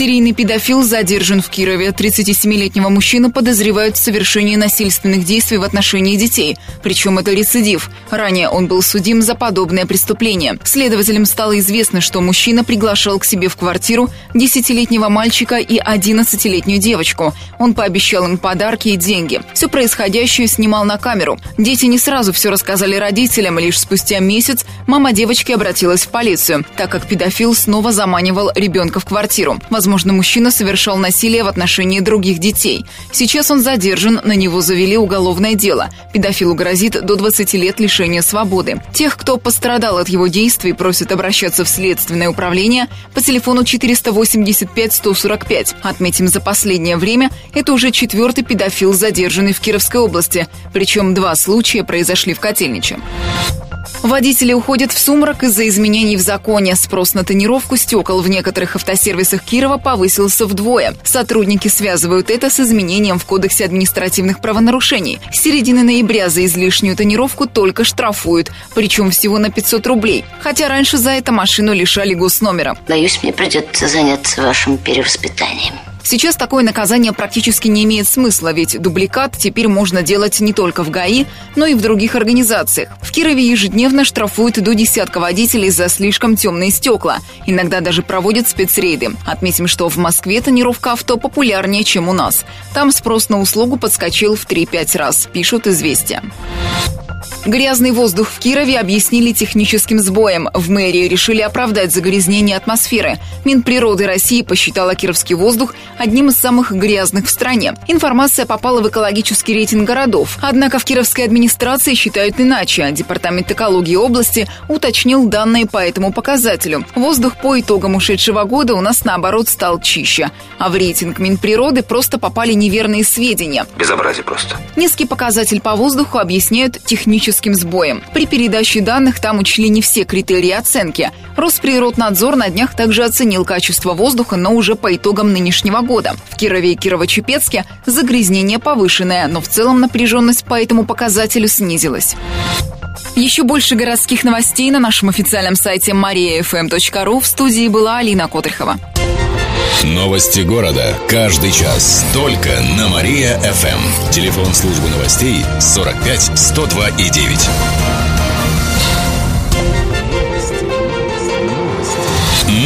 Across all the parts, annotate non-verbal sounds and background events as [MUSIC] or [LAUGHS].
Серийный педофил задержан в Кирове. 37-летнего мужчину подозревают в совершении насильственных действий в отношении детей. Причем это рецидив. Ранее он был судим за подобное преступление. Следователям стало известно, что мужчина приглашал к себе в квартиру 10-летнего мальчика и 11-летнюю девочку. Он пообещал им подарки и деньги. Все происходящее снимал на камеру. Дети не сразу все рассказали родителям. Лишь спустя месяц мама девочки обратилась в полицию, так как педофил снова заманивал ребенка в квартиру. Возможно, Возможно, мужчина совершал насилие в отношении других детей. Сейчас он задержан, на него завели уголовное дело. Педофилу грозит до 20 лет лишения свободы. Тех, кто пострадал от его действий, просят обращаться в следственное управление по телефону 485-145. Отметим, за последнее время это уже четвертый педофил, задержанный в Кировской области. Причем два случая произошли в Котельниче. Водители уходят в сумрак из-за изменений в законе. Спрос на тонировку стекол в некоторых автосервисах Кирова повысился вдвое. Сотрудники связывают это с изменением в Кодексе административных правонарушений. С середины ноября за излишнюю тонировку только штрафуют, причем всего на 500 рублей. Хотя раньше за это машину лишали госномера. Боюсь, мне придется заняться вашим перевоспитанием. Сейчас такое наказание практически не имеет смысла, ведь дубликат теперь можно делать не только в ГАИ, но и в других организациях. В Кирове ежедневно штрафуют до десятка водителей за слишком темные стекла. Иногда даже проводят спецрейды. Отметим, что в Москве тонировка авто популярнее, чем у нас. Там спрос на услугу подскочил в 3-5 раз, пишут «Известия». Грязный воздух в Кирове объяснили техническим сбоем. В мэрии решили оправдать загрязнение атмосферы. Минприроды России посчитала кировский воздух одним из самых грязных в стране. Информация попала в экологический рейтинг городов. Однако в кировской администрации считают иначе. Департамент экологии области уточнил данные по этому показателю. Воздух по итогам ушедшего года у нас наоборот стал чище. А в рейтинг Минприроды просто попали неверные сведения. Безобразие просто. Низкий показатель по воздуху объясняют технически техническим сбоем. При передаче данных там учли не все критерии оценки. Росприроднадзор на днях также оценил качество воздуха, но уже по итогам нынешнего года. В Кирове и Кирово-Чепецке загрязнение повышенное, но в целом напряженность по этому показателю снизилась. Еще больше городских новостей на нашем официальном сайте mariafm.ru. В студии была Алина Котрихова. Новости города. Каждый час. Только на Мария-ФМ. Телефон службы новостей 45 102 и 9.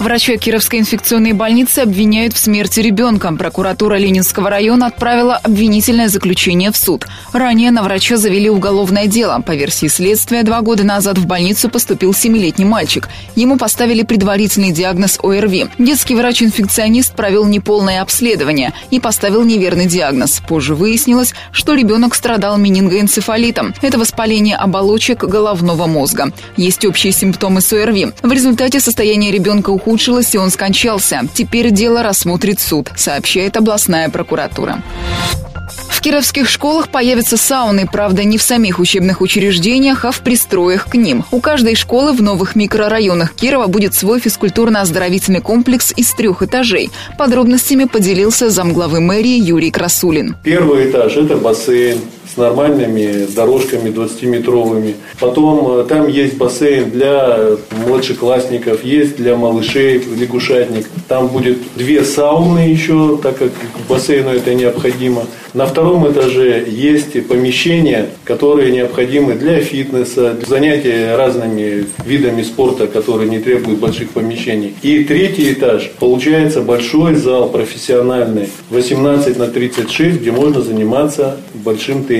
Врача Кировской инфекционной больницы обвиняют в смерти ребенка. Прокуратура Ленинского района отправила обвинительное заключение в суд. Ранее на врача завели уголовное дело. По версии следствия, два года назад в больницу поступил семилетний мальчик. Ему поставили предварительный диагноз ОРВИ. Детский врач-инфекционист провел неполное обследование и поставил неверный диагноз. Позже выяснилось, что ребенок страдал менингоэнцефалитом. Это воспаление оболочек головного мозга. Есть общие симптомы с ОРВИ. В результате состояние ребенка уходит ухудшилось, и он скончался. Теперь дело рассмотрит суд, сообщает областная прокуратура. В кировских школах появятся сауны, правда, не в самих учебных учреждениях, а в пристроях к ним. У каждой школы в новых микрорайонах Кирова будет свой физкультурно-оздоровительный комплекс из трех этажей. Подробностями поделился замглавы мэрии Юрий Красулин. Первый этаж – это бассейн, с нормальными дорожками 20-метровыми. Потом э, там есть бассейн для младшеклассников, есть для малышей лягушатник. Там будет две сауны еще, так как бассейну это необходимо. На втором этаже есть помещения, которые необходимы для фитнеса, для занятия разными видами спорта, которые не требуют больших помещений. И третий этаж, получается большой зал профессиональный, 18 на 36, где можно заниматься большим теннисом.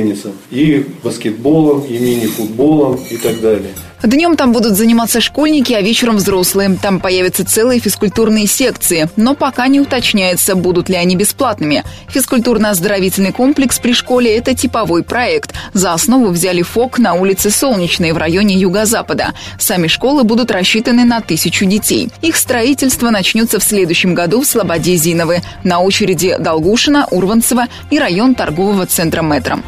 И баскетболом, и мини-футболом и так далее. Днем там будут заниматься школьники, а вечером взрослые. Там появятся целые физкультурные секции. Но пока не уточняется, будут ли они бесплатными. Физкультурно-оздоровительный комплекс при школе – это типовой проект. За основу взяли ФОК на улице Солнечной в районе Юго-Запада. Сами школы будут рассчитаны на тысячу детей. Их строительство начнется в следующем году в Слободе Зиновы. На очереди Долгушина, Урванцева и район торгового центра «Метро».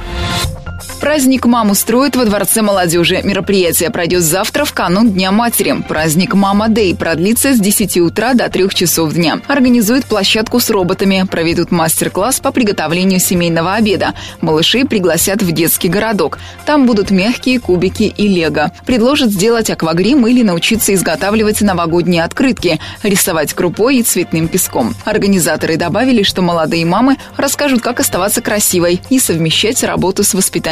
Праздник мам устроит во Дворце молодежи. Мероприятие пройдет завтра в канун Дня матери. Праздник Мама Дэй продлится с 10 утра до 3 часов дня. Организует площадку с роботами. Проведут мастер-класс по приготовлению семейного обеда. Малышей пригласят в детский городок. Там будут мягкие кубики и лего. Предложат сделать аквагрим или научиться изготавливать новогодние открытки, рисовать крупой и цветным песком. Организаторы добавили, что молодые мамы расскажут, как оставаться красивой и совмещать работу с воспитанием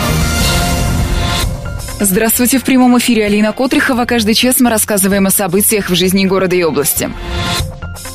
Здравствуйте, в прямом эфире Алина Котрихова. Каждый час мы рассказываем о событиях в жизни города и области.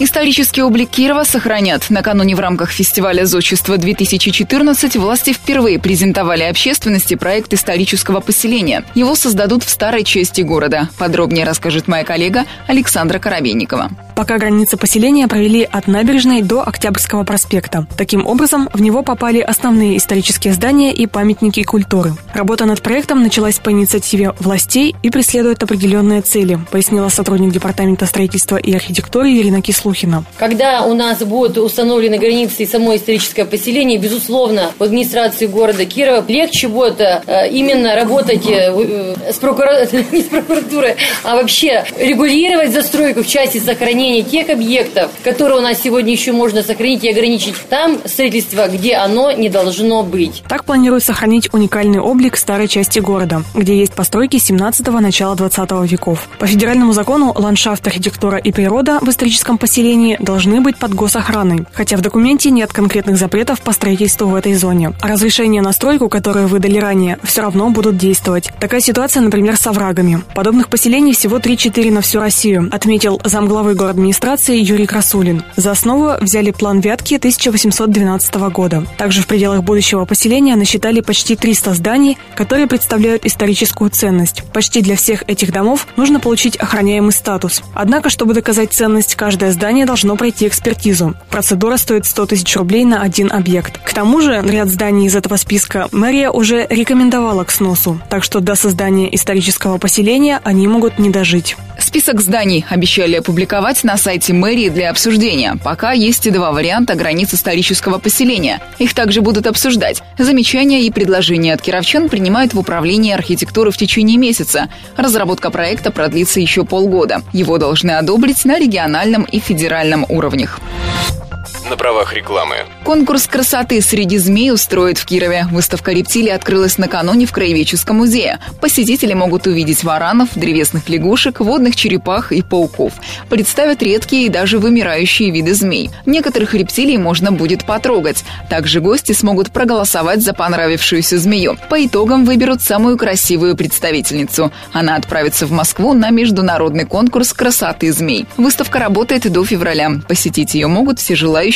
Исторический облик Кирова сохранят. Накануне в рамках фестиваля «Зодчество-2014» власти впервые презентовали общественности проект исторического поселения. Его создадут в старой части города. Подробнее расскажет моя коллега Александра Коробейникова. Пока границы поселения провели от набережной до Октябрьского проспекта. Таким образом, в него попали основные исторические здания и памятники культуры. Работа над проектом началась по инициативе властей и преследует определенные цели, пояснила сотрудник Департамента строительства и архитектуры Ирина Кислова. Слухина. Когда у нас будут установлены границы и само историческое поселение, безусловно, в администрации города Кирова легче будет э, именно работать э, э, с, прокур... [LAUGHS] не с прокуратурой, а вообще регулировать застройку в части сохранения тех объектов, которые у нас сегодня еще можно сохранить и ограничить там строительство, где оно не должно быть. Так планируют сохранить уникальный облик старой части города, где есть постройки 17-го начала 20 веков. По федеральному закону ландшафт, архитектура и природа в историческом поселении должны быть под госохраной, хотя в документе нет конкретных запретов по строительству в этой зоне. А разрешения на стройку, которые выдали ранее, все равно будут действовать. Такая ситуация, например, с оврагами. Подобных поселений всего 3-4 на всю Россию, отметил замглавы город администрации Юрий Красулин. За основу взяли план Вятки 1812 года. Также в пределах будущего поселения насчитали почти 300 зданий, которые представляют историческую ценность. Почти для всех этих домов нужно получить охраняемый статус. Однако, чтобы доказать ценность, каждое здание должно пройти экспертизу. Процедура стоит 100 тысяч рублей на один объект. К тому же ряд зданий из этого списка мэрия уже рекомендовала к сносу, так что до создания исторического поселения они могут не дожить. Список зданий обещали опубликовать на сайте мэрии для обсуждения. Пока есть и два варианта границ исторического поселения. Их также будут обсуждать. Замечания и предложения от кировчан принимают в управлении архитектуры в течение месяца. Разработка проекта продлится еще полгода. Его должны одобрить на региональном и федеральном уровнях на правах рекламы. Конкурс красоты среди змей устроит в Кирове. Выставка рептилий открылась накануне в Краеведческом музее. Посетители могут увидеть варанов, древесных лягушек, водных черепах и пауков. Представят редкие и даже вымирающие виды змей. Некоторых рептилий можно будет потрогать. Также гости смогут проголосовать за понравившуюся змею. По итогам выберут самую красивую представительницу. Она отправится в Москву на международный конкурс красоты змей. Выставка работает до февраля. Посетить ее могут все желающие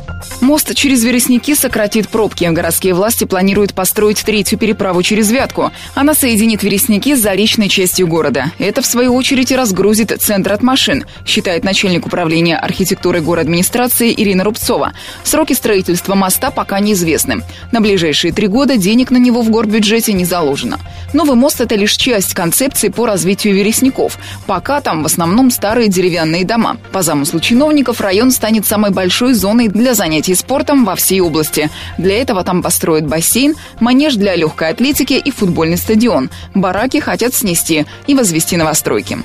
Мост через Вересники сократит пробки. Городские власти планируют построить третью переправу через Вятку. Она соединит Вересники с заречной частью города. Это, в свою очередь, разгрузит центр от машин, считает начальник управления архитектуры город администрации Ирина Рубцова. Сроки строительства моста пока неизвестны. На ближайшие три года денег на него в горбюджете не заложено. Новый мост – это лишь часть концепции по развитию Вересников. Пока там в основном старые деревянные дома. По замыслу чиновников район станет самой большой зоной для занятий занятий спортом во всей области. Для этого там построят бассейн, манеж для легкой атлетики и футбольный стадион. Бараки хотят снести и возвести новостройки.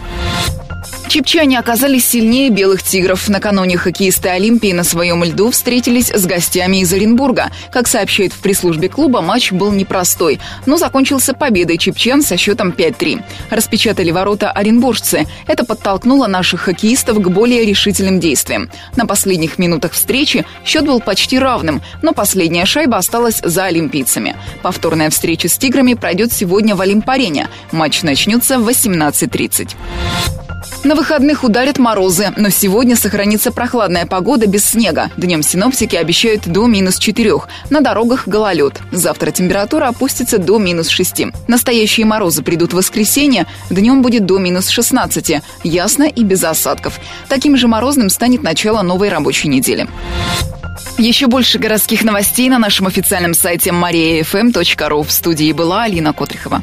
Чепчане оказались сильнее белых тигров. Накануне хоккеисты Олимпии на своем льду встретились с гостями из Оренбурга. Как сообщают в пресс-службе клуба, матч был непростой, но закончился победой чепчан со счетом 5-3. Распечатали ворота оренбуржцы. Это подтолкнуло наших хоккеистов к более решительным действиям. На последних минутах встречи счет был почти равным, но последняя шайба осталась за олимпийцами. Повторная встреча с тиграми пройдет сегодня в Олимпарене. Матч начнется в 18.30. На выходных ударят морозы, но сегодня сохранится прохладная погода без снега. Днем синоптики обещают до минус 4. На дорогах гололед. Завтра температура опустится до минус 6. Настоящие морозы придут в воскресенье. Днем будет до минус 16. Ясно и без осадков. Таким же морозным станет начало новой рабочей недели. Еще больше городских новостей на нашем официальном сайте mariafm.ru. В студии была Алина Котрихова.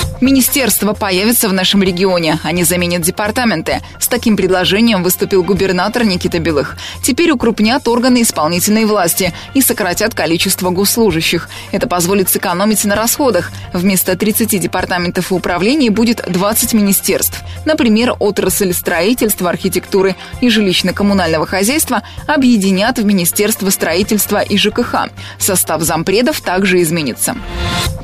Министерства появятся в нашем регионе. Они заменят департаменты. С таким предложением выступил губернатор Никита Белых. Теперь укрупнят органы исполнительной власти и сократят количество госслужащих. Это позволит сэкономить на расходах. Вместо 30 департаментов и управлений будет 20 министерств. Например, отрасль строительства, архитектуры и жилищно-коммунального хозяйства объединят в Министерство строительства и ЖКХ. Состав зампредов также изменится.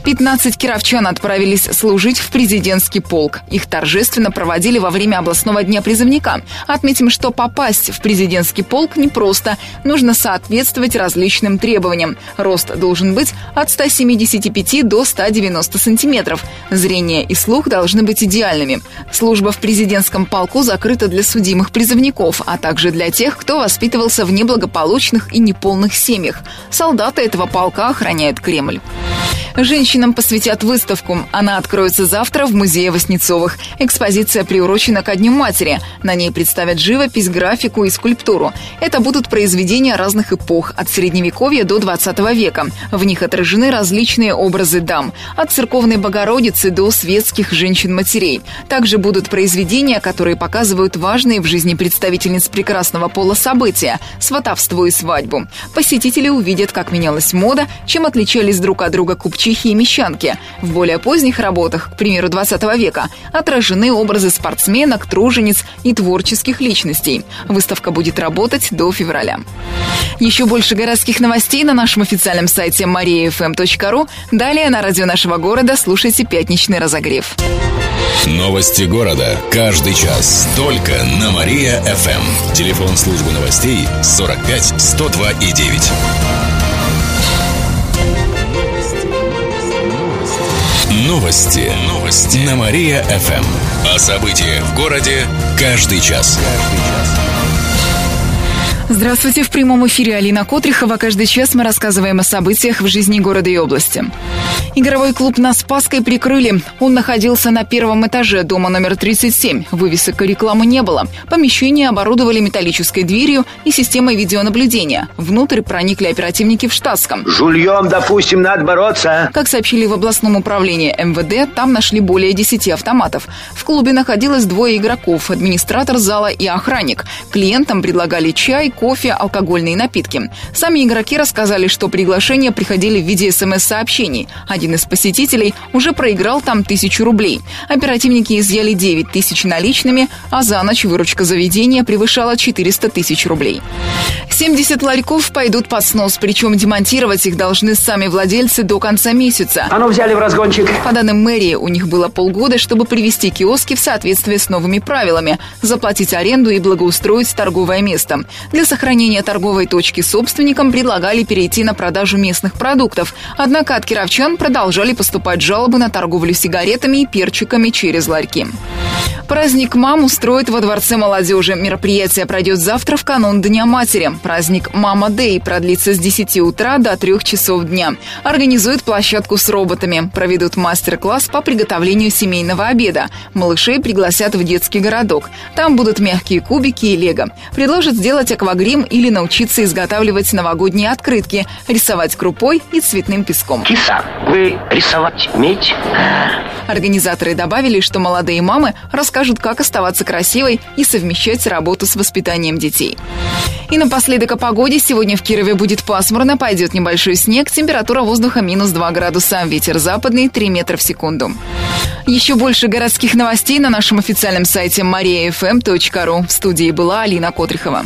15 кировчан отправились служить в президентский полк. Их торжественно проводили во время областного дня призывника. Отметим, что попасть в президентский полк непросто. Нужно соответствовать различным требованиям. Рост должен быть от 175 до 190 сантиметров. Зрение и слух должны быть идеальными. Служба в президентском полку закрыта для судимых призывников, а также для тех, кто воспитывался в неблагополучных и неполных семьях. Солдаты этого полка охраняют Кремль. Женщинам посвятят выставку. Она откроется завтра в музее Воснецовых. Экспозиция приурочена ко Дню матери. На ней представят живопись, графику и скульптуру. Это будут произведения разных эпох, от Средневековья до 20 века. В них отражены различные образы дам, от церковной Богородицы до светских женщин-матерей. Также будут произведения, которые показывают важные в жизни представительниц прекрасного пола события – сватовство и свадьбу. Посетители увидят, как менялась мода, чем отличались друг от друга купчи купчихи и мещанки. В более поздних работах, к примеру, 20 века, отражены образы спортсменок, тружениц и творческих личностей. Выставка будет работать до февраля. Еще больше городских новостей на нашем официальном сайте mariafm.ru. Далее на радио нашего города слушайте «Пятничный разогрев». Новости города. Каждый час. Только на Мария-ФМ. Телефон службы новостей 45 102 и 9. Новости. Новости. На Мария-ФМ. О событиях в городе каждый час. Каждый час. Здравствуйте, в прямом эфире Алина Котрихова. Каждый час мы рассказываем о событиях в жизни города и области. Игровой клуб на Спасской прикрыли. Он находился на первом этаже дома номер 37. Вывесок и рекламы не было. Помещение оборудовали металлической дверью и системой видеонаблюдения. Внутрь проникли оперативники в штатском. Жульем, допустим, надо бороться. Как сообщили в областном управлении МВД, там нашли более 10 автоматов. В клубе находилось двое игроков, администратор зала и охранник. Клиентам предлагали чай, кофе, алкогольные напитки. Сами игроки рассказали, что приглашения приходили в виде смс-сообщений. Один из посетителей уже проиграл там тысячу рублей. Оперативники изъяли 9 тысяч наличными, а за ночь выручка заведения превышала 400 тысяч рублей. 70 ларьков пойдут под снос, причем демонтировать их должны сами владельцы до конца месяца. А ну взяли в разгончик. По данным мэрии, у них было полгода, чтобы привести киоски в соответствие с новыми правилами, заплатить аренду и благоустроить торговое место. Для сохранения торговой точки собственникам предлагали перейти на продажу местных продуктов. Однако от кировчан продолжали поступать жалобы на торговлю сигаретами и перчиками через ларьки. Праздник мам устроит во Дворце молодежи. Мероприятие пройдет завтра в канун Дня матери. Праздник «Мама Дэй» продлится с 10 утра до 3 часов дня. Организует площадку с роботами. Проведут мастер-класс по приготовлению семейного обеда. Малышей пригласят в детский городок. Там будут мягкие кубики и лего. Предложат сделать аквагрим или научиться изготавливать новогодние открытки, рисовать крупой и цветным песком. Киса, вы рисовать умеете? Организаторы добавили, что молодые мамы расскажут, как оставаться красивой и совмещать работу с воспитанием детей. И напоследок о погоде. Сегодня в Кирове будет пасмурно, пойдет небольшой снег, температура воздуха минус 2 градуса, ветер западный 3 метра в секунду. Еще больше городских новостей на нашем официальном сайте mariafm.ru. В студии была Алина Котрихова.